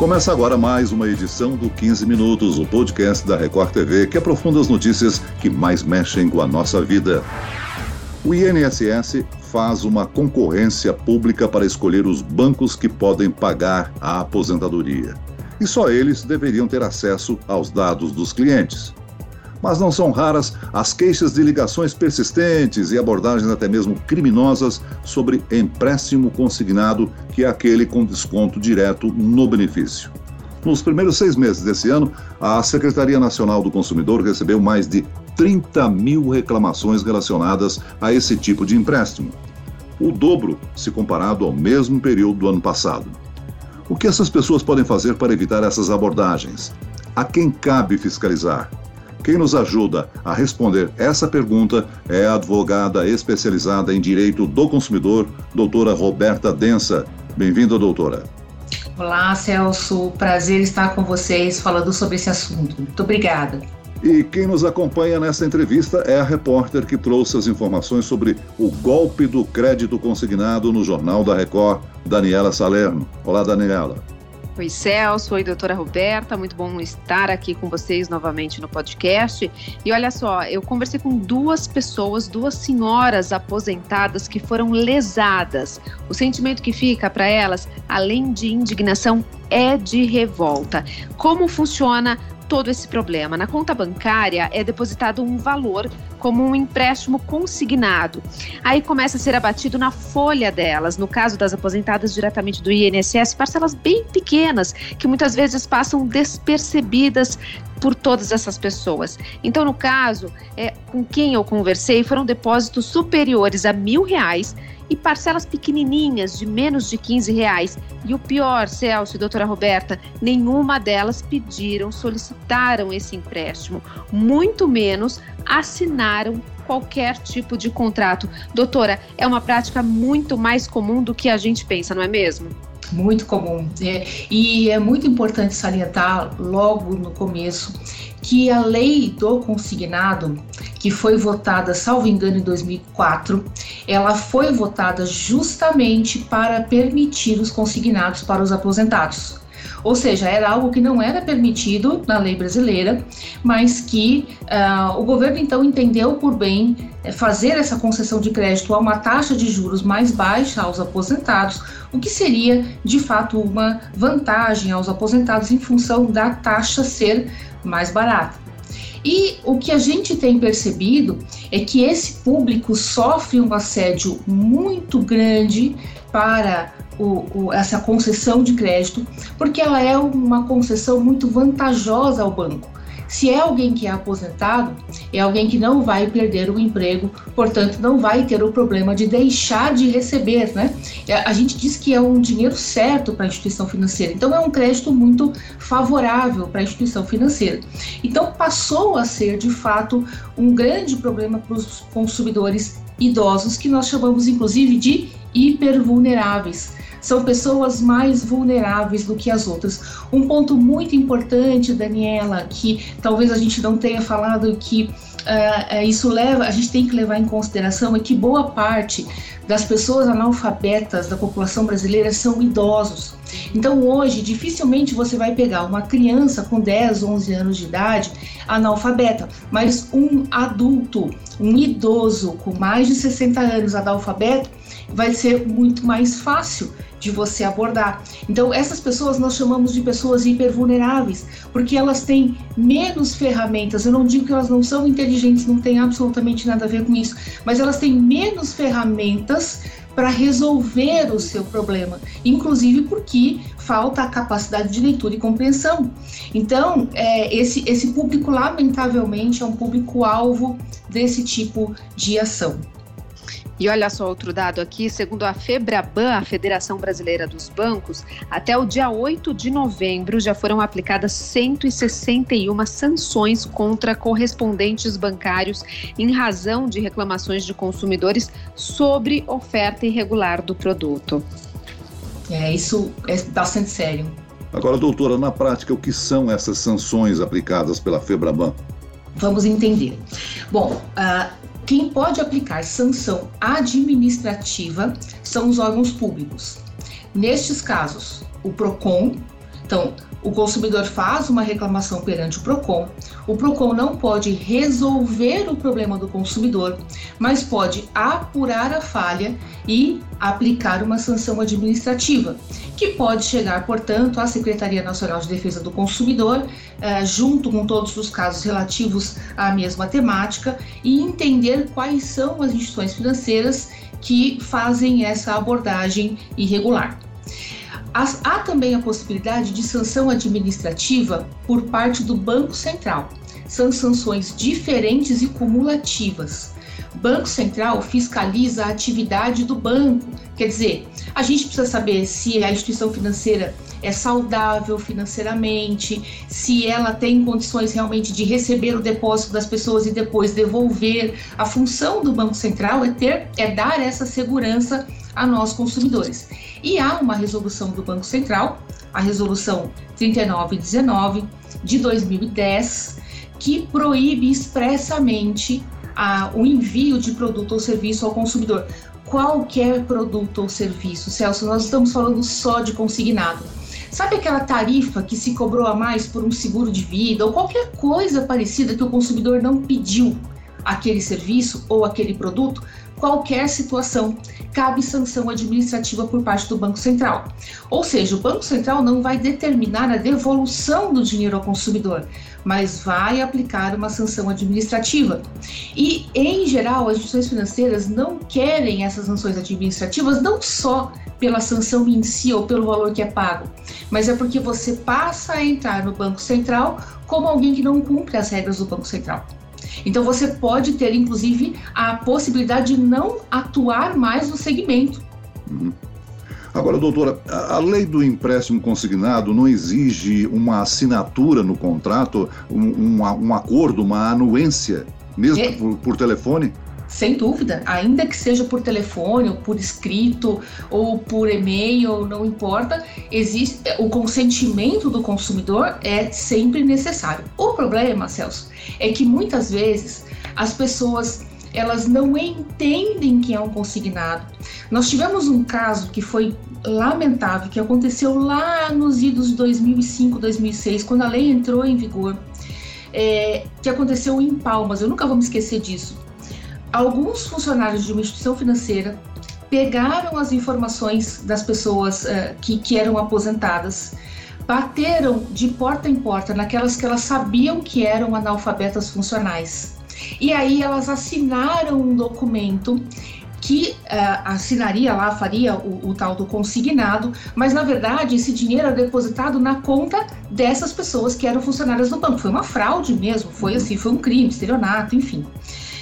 Começa agora mais uma edição do 15 Minutos, o podcast da Record TV que aprofunda as notícias que mais mexem com a nossa vida. O INSS faz uma concorrência pública para escolher os bancos que podem pagar a aposentadoria. E só eles deveriam ter acesso aos dados dos clientes. Mas não são raras as queixas de ligações persistentes e abordagens até mesmo criminosas sobre empréstimo consignado, que é aquele com desconto direto no benefício. Nos primeiros seis meses desse ano, a Secretaria Nacional do Consumidor recebeu mais de 30 mil reclamações relacionadas a esse tipo de empréstimo. O dobro se comparado ao mesmo período do ano passado. O que essas pessoas podem fazer para evitar essas abordagens? A quem cabe fiscalizar? Quem nos ajuda a responder essa pergunta é a advogada especializada em direito do consumidor, doutora Roberta Densa. Bem-vinda, doutora. Olá, Celso. Prazer estar com vocês falando sobre esse assunto. Muito obrigada. E quem nos acompanha nessa entrevista é a repórter que trouxe as informações sobre o golpe do crédito consignado no Jornal da Record, Daniela Salerno. Olá, Daniela. Oi, Celso. Oi, doutora Roberta. Muito bom estar aqui com vocês novamente no podcast. E olha só, eu conversei com duas pessoas, duas senhoras aposentadas que foram lesadas. O sentimento que fica para elas, além de indignação, é de revolta. Como funciona todo esse problema? Na conta bancária é depositado um valor como um empréstimo consignado. Aí começa a ser abatido na folha delas, no caso das aposentadas diretamente do INSS, parcelas bem pequenas, que muitas vezes passam despercebidas por todas essas pessoas. Então, no caso, é, com quem eu conversei, foram depósitos superiores a mil reais e parcelas pequenininhas de menos de 15 reais. E o pior, Celso e doutora Roberta, nenhuma delas pediram, solicitaram esse empréstimo, muito menos assinaram qualquer tipo de contrato. Doutora, é uma prática muito mais comum do que a gente pensa, não é mesmo? Muito comum. É, e é muito importante salientar logo no começo que a lei do consignado, que foi votada, salvo engano, em 2004, ela foi votada justamente para permitir os consignados para os aposentados. Ou seja, era algo que não era permitido na lei brasileira, mas que uh, o governo então entendeu por bem eh, fazer essa concessão de crédito a uma taxa de juros mais baixa aos aposentados, o que seria de fato uma vantagem aos aposentados em função da taxa ser mais barata. E o que a gente tem percebido é que esse público sofre um assédio muito grande para o, o, essa concessão de crédito, porque ela é uma concessão muito vantajosa ao banco. Se é alguém que é aposentado, é alguém que não vai perder o emprego, portanto, não vai ter o problema de deixar de receber, né? É, a gente diz que é um dinheiro certo para a instituição financeira, então é um crédito muito favorável para a instituição financeira. Então, passou a ser de fato um grande problema para os consumidores idosos, que nós chamamos inclusive de hipervulneráveis são pessoas mais vulneráveis do que as outras. Um ponto muito importante, Daniela, que talvez a gente não tenha falado que uh, isso leva, a gente tem que levar em consideração é que boa parte das pessoas analfabetas da população brasileira são idosos. Então hoje dificilmente você vai pegar uma criança com 10, 11 anos de idade analfabeta, mas um adulto, um idoso com mais de 60 anos analfabeto vai ser muito mais fácil de você abordar. Então, essas pessoas nós chamamos de pessoas hipervulneráveis, porque elas têm menos ferramentas. Eu não digo que elas não são inteligentes, não tem absolutamente nada a ver com isso, mas elas têm menos ferramentas para resolver o seu problema, inclusive porque falta a capacidade de leitura e compreensão. Então, é, esse, esse público, lamentavelmente, é um público-alvo desse tipo de ação. E olha só outro dado aqui, segundo a Febraban, a Federação Brasileira dos Bancos, até o dia 8 de novembro já foram aplicadas 161 sanções contra correspondentes bancários em razão de reclamações de consumidores sobre oferta irregular do produto. É, isso é bastante sério. Agora, doutora, na prática, o que são essas sanções aplicadas pela Febraban? Vamos entender. Bom, uh, quem pode aplicar sanção administrativa são os órgãos públicos. Nestes casos, o PROCON, Então, o consumidor faz uma reclamação perante o PROCON. O PROCON não pode resolver o problema do consumidor, mas pode apurar a falha e aplicar uma sanção administrativa, que pode chegar, portanto, à Secretaria Nacional de Defesa do Consumidor, eh, junto com todos os casos relativos à mesma temática, e entender quais são as instituições financeiras que fazem essa abordagem irregular. Há também a possibilidade de sanção administrativa por parte do Banco Central. São sanções diferentes e cumulativas. Banco Central fiscaliza a atividade do banco, quer dizer, a gente precisa saber se a instituição financeira é saudável financeiramente, se ela tem condições realmente de receber o depósito das pessoas e depois devolver. A função do Banco Central é ter, é dar essa segurança a nós consumidores. E há uma resolução do Banco Central, a resolução 3919 de 2010, que proíbe expressamente a, o envio de produto ou serviço ao consumidor. Qualquer produto ou serviço, Celso, nós estamos falando só de consignado. Sabe aquela tarifa que se cobrou a mais por um seguro de vida ou qualquer coisa parecida que o consumidor não pediu aquele serviço ou aquele produto? Qualquer situação, cabe sanção administrativa por parte do Banco Central. Ou seja, o Banco Central não vai determinar a devolução do dinheiro ao consumidor, mas vai aplicar uma sanção administrativa. E, em geral, as instituições financeiras não querem essas sanções administrativas não só pela sanção em si ou pelo valor que é pago, mas é porque você passa a entrar no Banco Central como alguém que não cumpre as regras do Banco Central. Então você pode ter, inclusive, a possibilidade de não atuar mais no segmento. Uhum. Agora, doutora, a lei do empréstimo consignado não exige uma assinatura no contrato, um, um, um acordo, uma anuência, mesmo é. por, por telefone? Sem dúvida, ainda que seja por telefone, ou por escrito, ou por e-mail, não importa, existe o consentimento do consumidor é sempre necessário. O problema, Celso, é que muitas vezes as pessoas elas não entendem que é um consignado. Nós tivemos um caso que foi lamentável, que aconteceu lá nos idos de 2005, 2006, quando a lei entrou em vigor, é, que aconteceu em Palmas. Eu nunca vou me esquecer disso alguns funcionários de uma instituição financeira pegaram as informações das pessoas uh, que, que eram aposentadas, bateram de porta em porta naquelas que elas sabiam que eram analfabetas funcionais. E aí elas assinaram um documento que uh, assinaria lá, faria o, o, tal do consignado, mas na verdade esse dinheiro era depositado na conta dessas pessoas que eram funcionárias do banco. Foi uma fraude mesmo, foi assim, foi um crime, estelionato, enfim.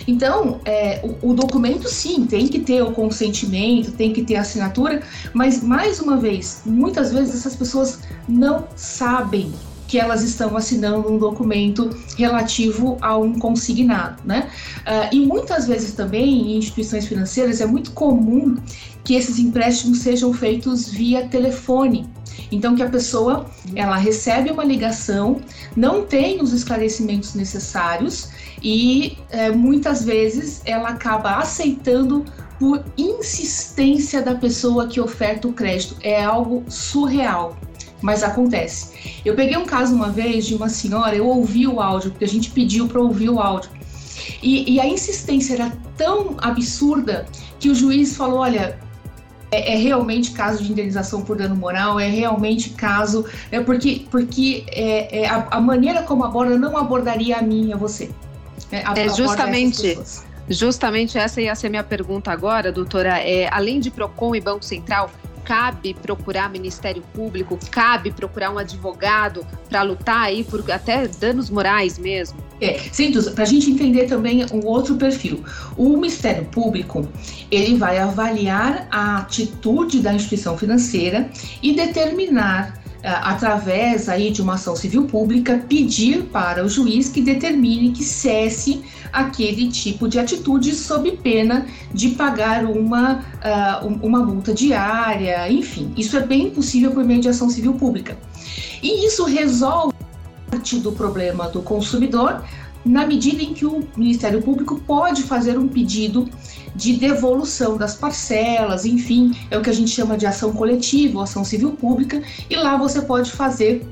Então, é, o, o, documento sim tem que ter o consentimento, tem que ter a assinatura, mas mais uma vez, muitas vezes essas pessoas não sabem que elas estão assinando um documento relativo a um consignado, né? Uh, e muitas vezes também em instituições financeiras é muito comum que esses empréstimos sejam feitos via telefone. Então que a pessoa ela recebe uma ligação, não tem os esclarecimentos necessários e é, muitas vezes ela acaba aceitando por insistência da pessoa que oferta o crédito. É algo surreal, mas acontece. Eu peguei um caso uma vez de uma senhora, eu ouvi o áudio, porque a gente pediu para ouvir o áudio. E, e, a insistência era tão absurda que o juiz falou: olha, é, é, realmente caso de indenização por dano moral, é realmente caso. É porque porque é, é a, a, maneira como aborda não abordaria a mim e a você. É, é justamente. Justamente essa ia ser minha pergunta agora, doutora. É, além de PROCON e Banco Central, cabe procurar Ministério Público, cabe procurar um advogado para lutar aí por até danos morais mesmo? É, sim, para a gente entender também um outro perfil. O Ministério Público, ele vai avaliar a atitude da instituição financeira e determinar através aí de uma ação civil pública, pedir para o juiz que determine que cesse aquele tipo de atitude sob pena de pagar uma, uh, uma multa diária, enfim. Isso é bem possível por meio de ação civil pública. E isso resolve parte do problema do consumidor na medida em que o Ministério Público pode fazer um pedido de devolução das parcelas, enfim, é o que a gente chama de ação coletiva ação civil pública, e lá você pode fazer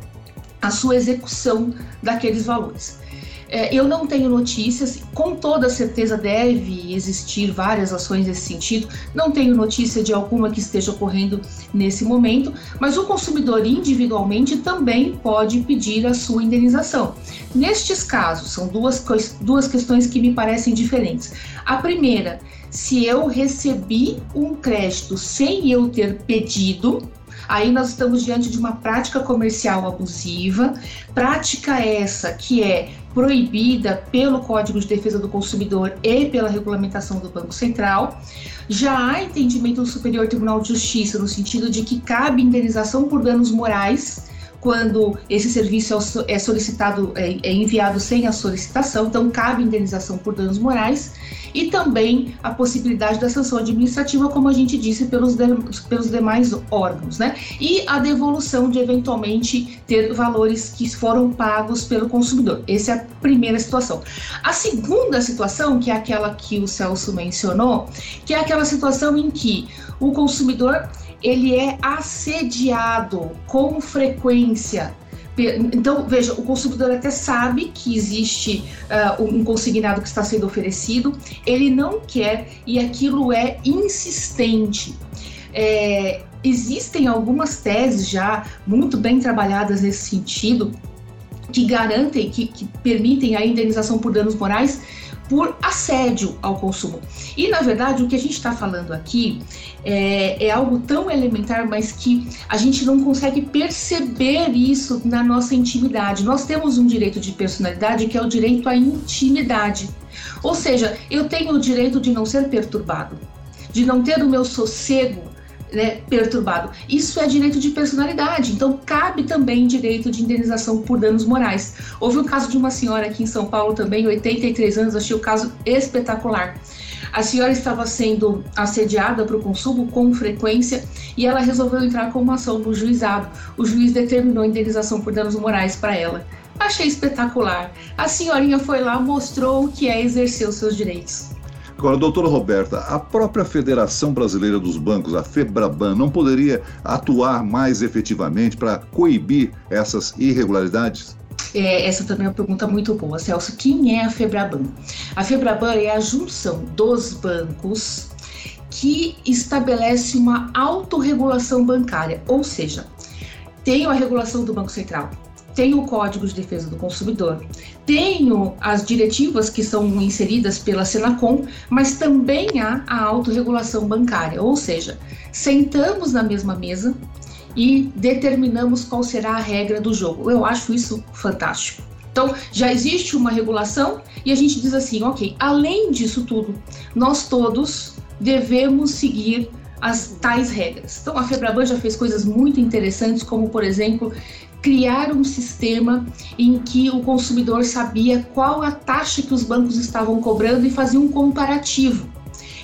a sua execução daqueles valores. É, eu não tenho notícias, com toda certeza deve existir várias ações nesse sentido. Não tenho notícia de alguma que esteja ocorrendo nesse momento, mas o consumidor individualmente também pode pedir a sua indenização. Nestes casos, são duas, duas questões que me parecem diferentes. A primeira, se eu recebi um crédito sem eu ter pedido, Aí nós estamos diante de uma prática comercial abusiva, prática essa que é proibida pelo Código de Defesa do Consumidor e pela regulamentação do Banco Central. Já há entendimento do Superior Tribunal de Justiça no sentido de que cabe indenização por danos morais quando esse serviço é solicitado, é, é enviado sem a solicitação, então cabe indenização por danos morais e também a possibilidade da sanção administrativa, como a gente disse, pelos, de, pelos demais órgãos, né? E a devolução de eventualmente ter valores que foram pagos pelo consumidor. Essa é a primeira situação. A segunda situação, que é aquela que o Celso mencionou, que é aquela situação em que o consumidor ele é assediado com frequência então, veja, o consumidor até sabe que existe uh, um consignado que está sendo oferecido, ele não quer e aquilo é insistente. É, existem algumas teses já muito bem trabalhadas nesse sentido que garantem, que, que permitem a indenização por danos morais por assédio ao consumo. E na verdade o que a gente está falando aqui é, é, algo tão elementar, mas que a gente não consegue perceber isso na nossa intimidade. Nós temos um direito de personalidade que é o direito à intimidade. Ou seja, eu tenho o direito de não ser perturbado, de não ter o meu sossego né, perturbado. Isso é direito de personalidade, então cabe também direito de indenização por danos morais. Houve um caso de uma senhora aqui em São Paulo também, 83 anos, achei o caso espetacular. A senhora estava sendo assediada para o consumo com frequência e ela resolveu entrar com uma ação no juizado. O juiz determinou indenização por danos morais para ela. Achei espetacular. A senhorinha foi lá, mostrou o que é exercer os seus direitos. Agora, doutora Roberta, a própria Federação Brasileira dos Bancos, a FEBRABAN, não poderia atuar mais efetivamente para coibir essas irregularidades? É, essa também é uma pergunta muito boa, Celso. Quem é a FEBRABAN? A FEBRABAN é a junção dos bancos que estabelece uma autorregulação bancária, ou seja, tem a regulação do Banco Central, tenho o Código de Defesa do Consumidor, tenho as diretivas que são inseridas pela Senacom, mas também há a autorregulação bancária, ou seja, sentamos na mesma mesa e determinamos qual será a regra do jogo. Eu acho isso fantástico. Então, já existe uma regulação e a gente diz assim, ok, além disso tudo, nós todos devemos seguir as tais regras. Então, a Febraban já fez coisas muito interessantes, como, por exemplo, criar um sistema em que o consumidor sabia qual a taxa que os bancos estavam cobrando e fazia um comparativo.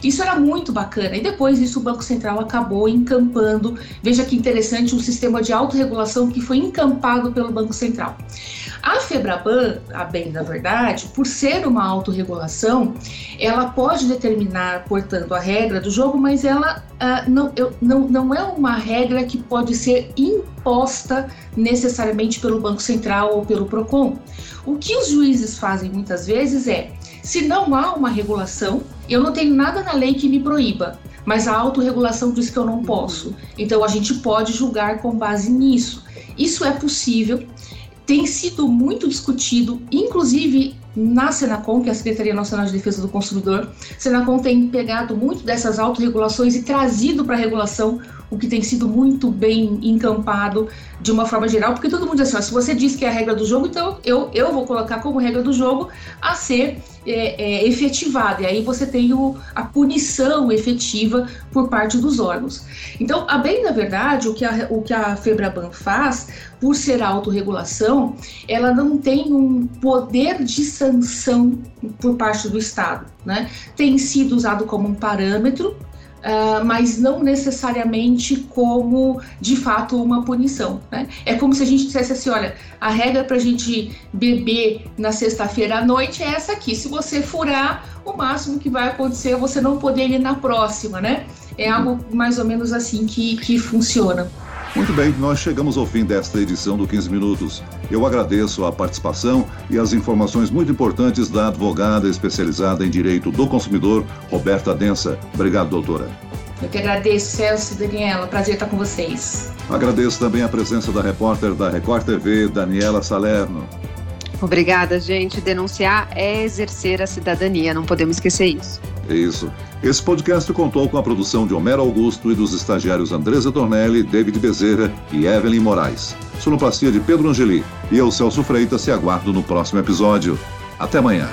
Isso era muito bacana. E depois isso o Banco Central acabou encampando. Veja que interessante um sistema de autorregulação que foi encampado pelo Banco Central. A Febraban, a bem da verdade, por ser uma autorregulação, ela pode determinar, portanto, a regra do jogo, mas ela uh, não, eu, não, não é uma regra que pode ser necessariamente pelo Banco Central ou pelo PROCON. O que os juízes fazem muitas vezes é, se não há uma regulação, eu não tenho nada na lei que me proíba, mas a autorregulação diz que eu não posso. Então a gente pode julgar com base nisso. Isso é possível tem sido muito discutido, inclusive na Senacom, que é a Secretaria Nacional de Defesa do Consumidor. Senacom tem pegado muito dessas autorregulações e trazido para a regulação o que tem sido muito bem encampado de uma forma geral, porque todo mundo diz assim, se você diz que é a regra do jogo, então eu, eu vou colocar como regra do jogo a ser é, é, efetivada, e aí você tem o, a punição efetiva por parte dos órgãos. Então, a bem da verdade, o que a, o que a Febraban faz, por ser autorregulação, ela não tem um poder de sanção por parte do Estado. Né? Tem sido usado como um parâmetro Uh, mas não necessariamente como de fato uma punição. Né? É como se a gente dissesse assim: olha, a regra para a gente beber na sexta-feira à noite é essa aqui. Se você furar, o máximo que vai acontecer é você não poder ir na próxima, né? É algo mais ou menos assim que, que funciona. Muito bem, nós chegamos ao fim desta edição do 15 Minutos. Eu agradeço a participação e as informações muito importantes da advogada especializada em direito do consumidor, Roberta Densa. Obrigado, doutora. Eu que agradeço, Celso e Daniela. Prazer estar com vocês. Agradeço também a presença da repórter da Record TV, Daniela Salerno. Obrigada, gente. Denunciar é exercer a cidadania, não podemos esquecer isso. É isso. Esse podcast contou com a produção de Homero Augusto e dos estagiários Andresa Tornelli, David Bezerra e Evelyn Moraes. Sonoplastia de Pedro Angeli. E eu, Celso Freitas, se aguardo no próximo episódio. Até amanhã.